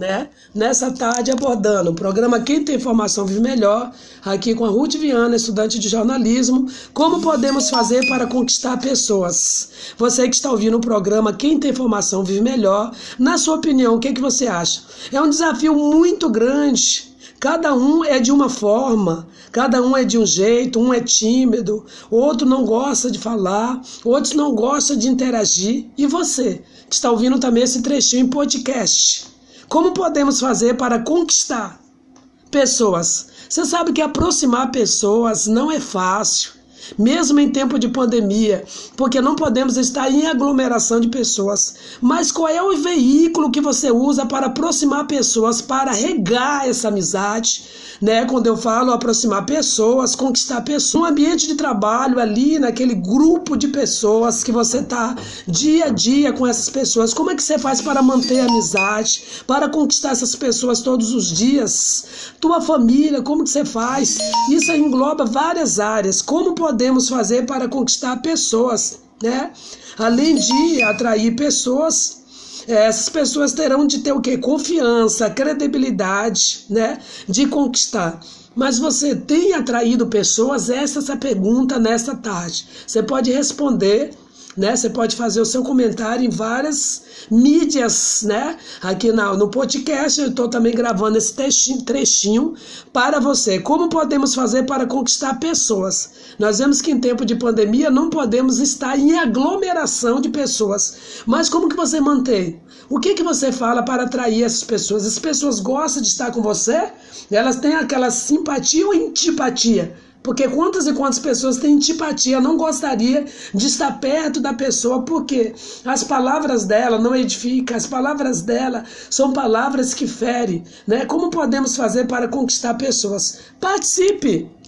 né? Nessa tarde abordando o programa Quem tem informação vive melhor, aqui com a Ruth Viana, estudante de jornalismo, como podemos fazer para conquistar pessoas. Você que está ouvindo o programa Quem tem informação vive melhor, na sua opinião, o que, é que você acha? É um desafio muito grande. Cada um é de uma forma, cada um é de um jeito, um é tímido, outro não gosta de falar, outros não gosta de interagir. E você, que está ouvindo também esse trechinho em podcast? Como podemos fazer para conquistar pessoas? Você sabe que aproximar pessoas não é fácil mesmo em tempo de pandemia, porque não podemos estar em aglomeração de pessoas. Mas qual é o veículo que você usa para aproximar pessoas, para regar essa amizade? Né? Quando eu falo aproximar pessoas, conquistar pessoas, um ambiente de trabalho ali, naquele grupo de pessoas que você está dia a dia com essas pessoas, como é que você faz para manter a amizade, para conquistar essas pessoas todos os dias? Tua família, como que você faz? Isso engloba várias áreas. Como podemos fazer para conquistar pessoas, né? Além de atrair pessoas, essas pessoas terão de ter o que? Confiança, credibilidade, né? De conquistar. Mas você tem atraído pessoas? Essa é essa pergunta nesta tarde. Você pode responder né? Você pode fazer o seu comentário em várias mídias, né? Aqui na, no podcast eu estou também gravando esse trechinho, trechinho para você. Como podemos fazer para conquistar pessoas? Nós vemos que em tempo de pandemia não podemos estar em aglomeração de pessoas. Mas como que você mantém? O que que você fala para atrair essas pessoas? As pessoas gostam de estar com você? Elas têm aquela simpatia ou antipatia? Porque quantas e quantas pessoas têm antipatia, não gostaria de estar perto da pessoa, porque as palavras dela não edificam, as palavras dela são palavras que ferem. Né? Como podemos fazer para conquistar pessoas? Participe!